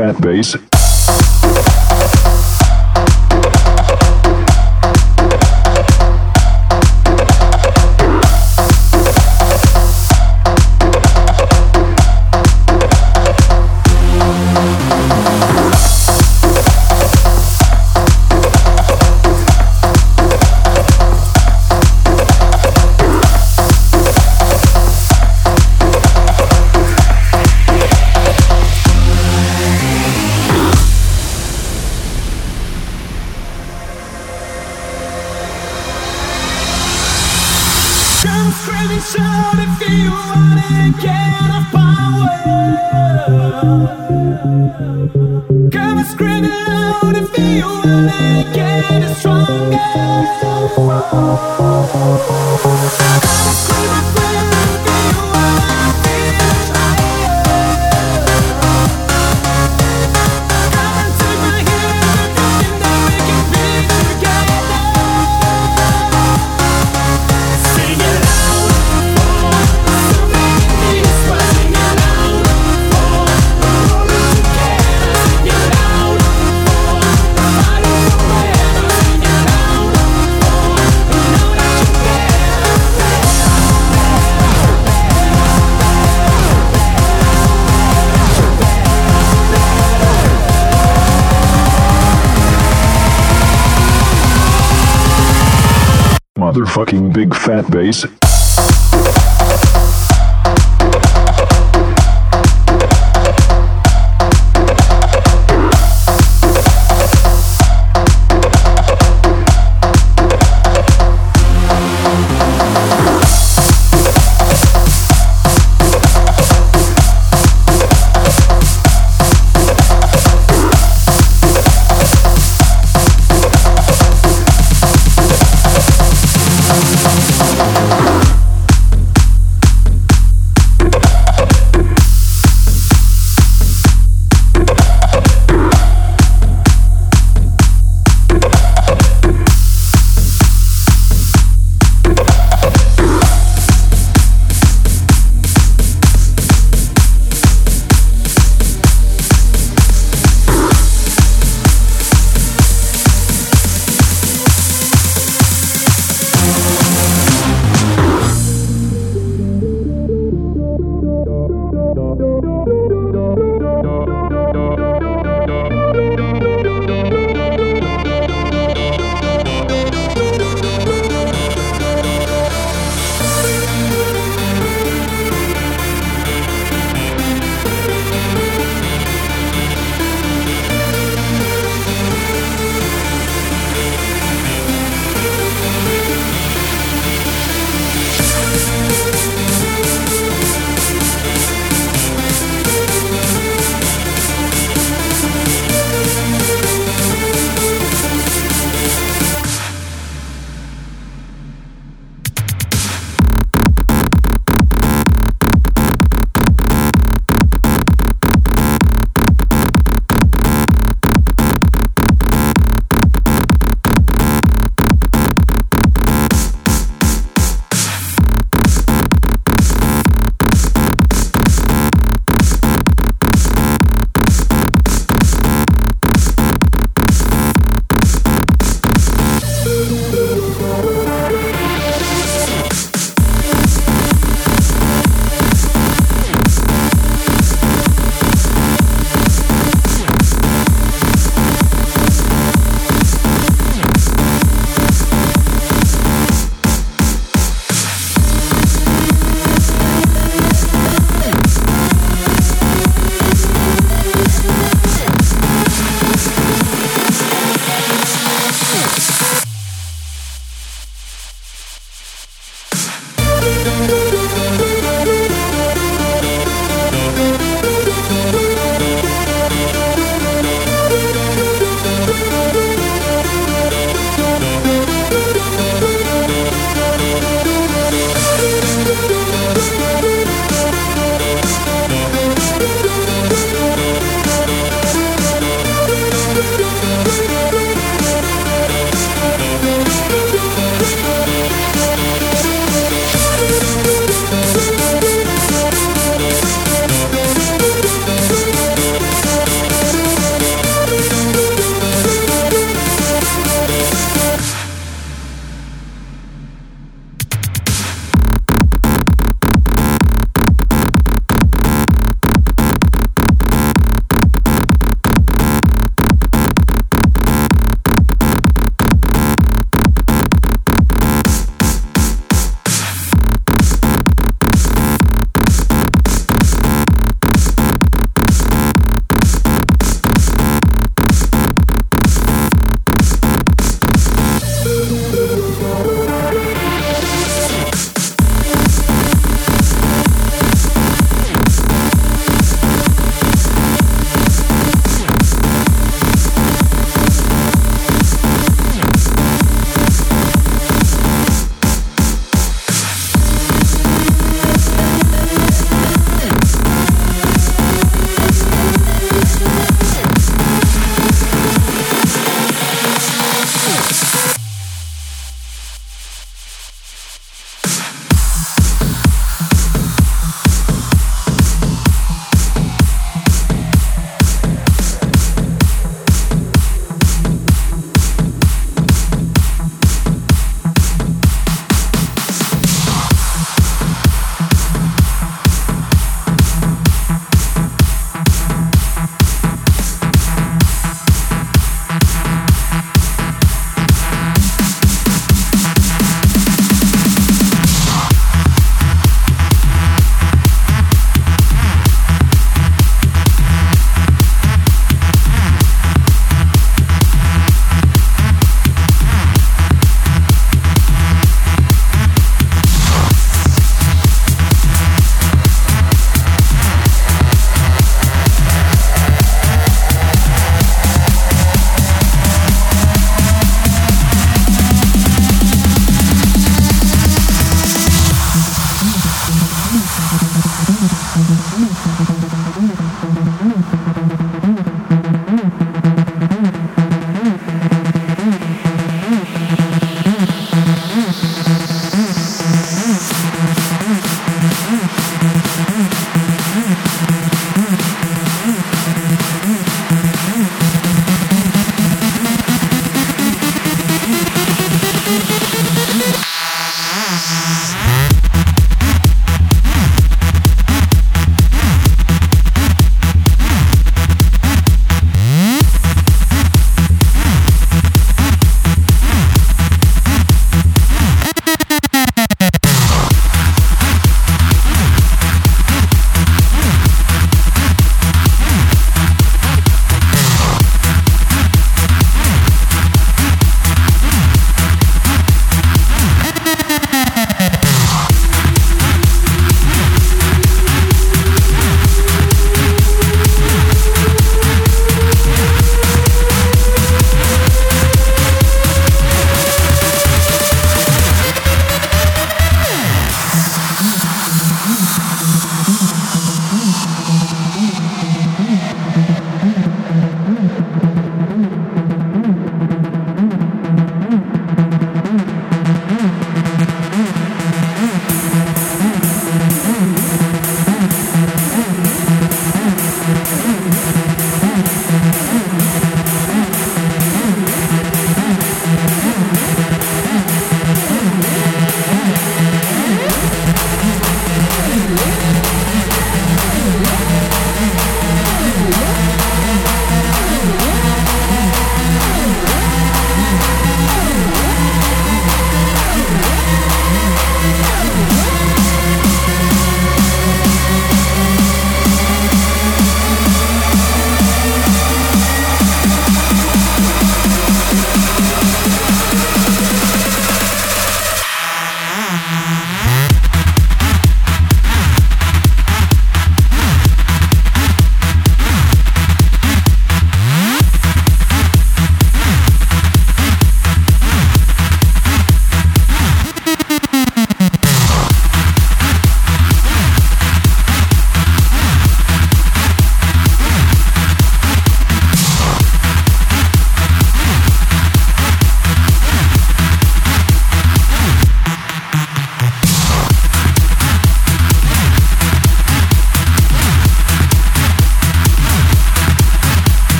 fat bass. Motherfucking big fat bass.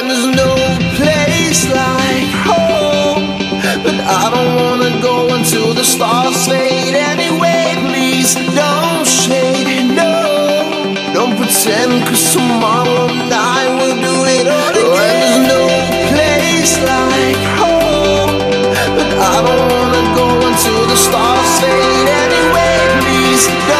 And there's no place like home. But I don't wanna go until the stars fade anyway. Please don't shade, no. Don't pretend, cause tomorrow night we'll do it all again. And there's no place like home. But I don't wanna go until the stars fade anyway. Please.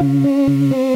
Mm-hmm.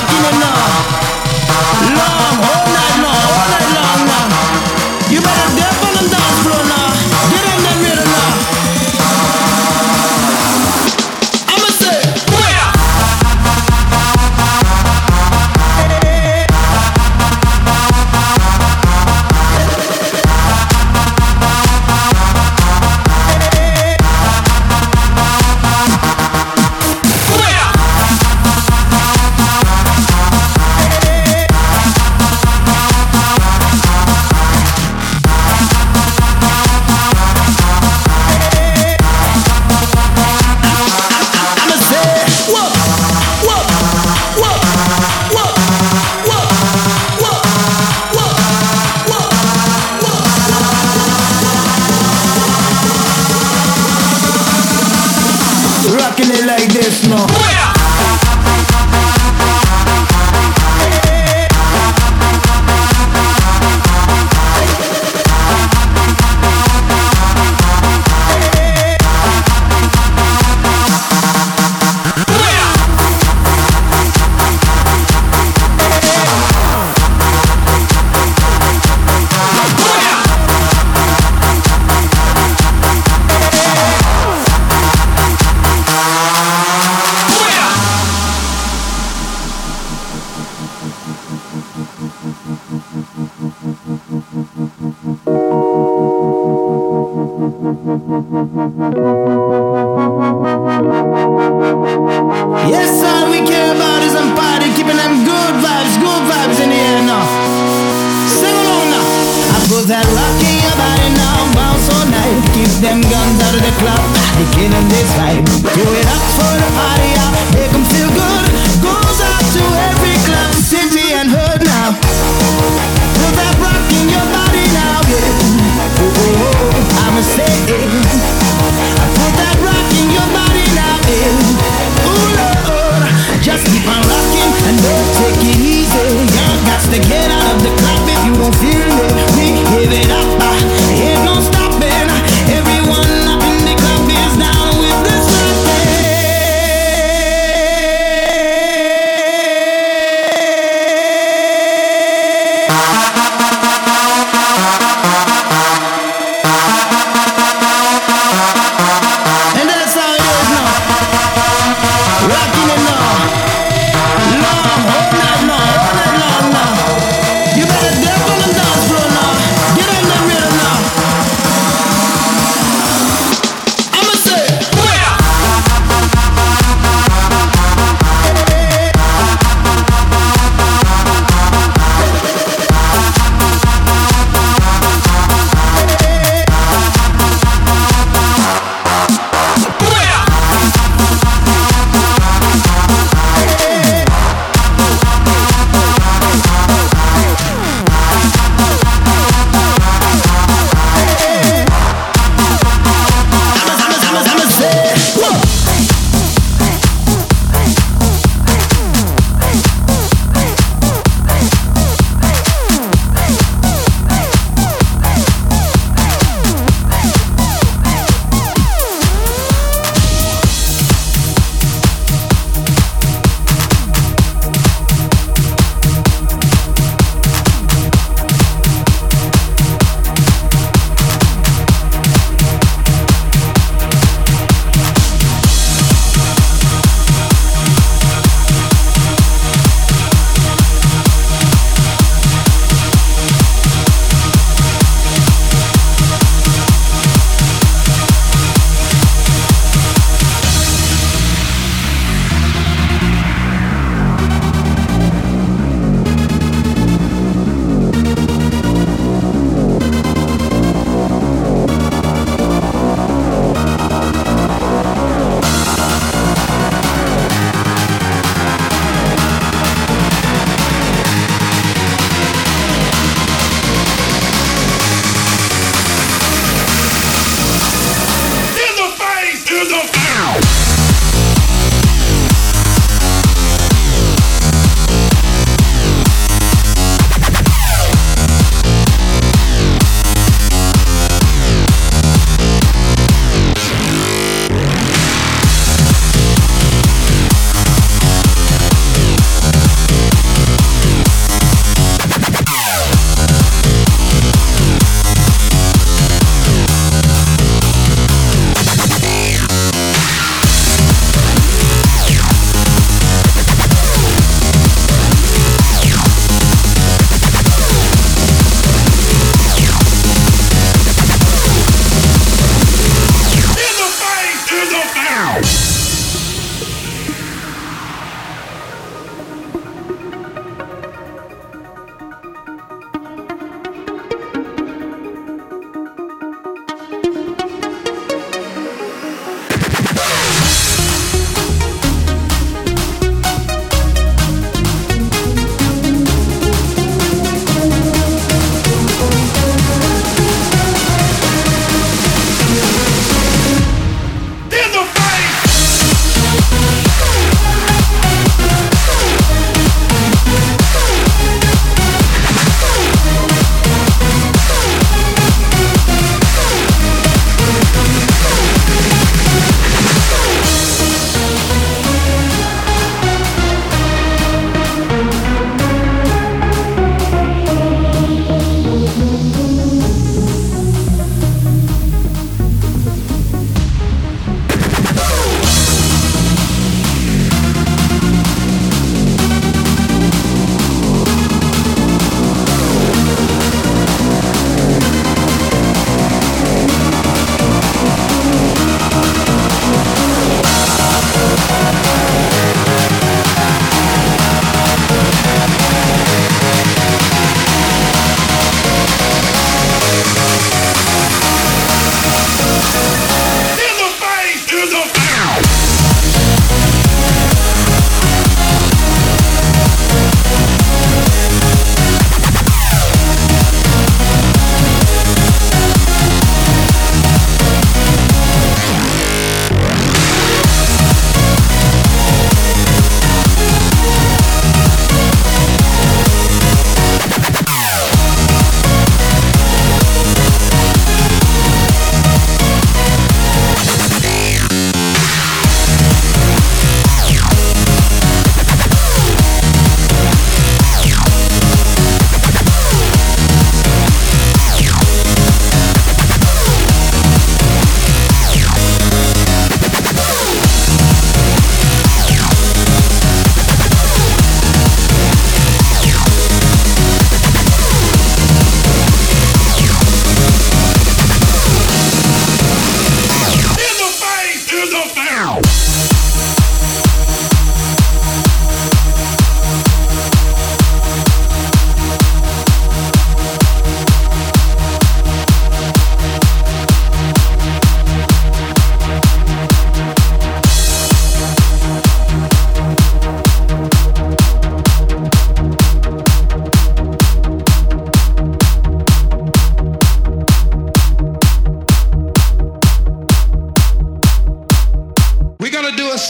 Maginana Lam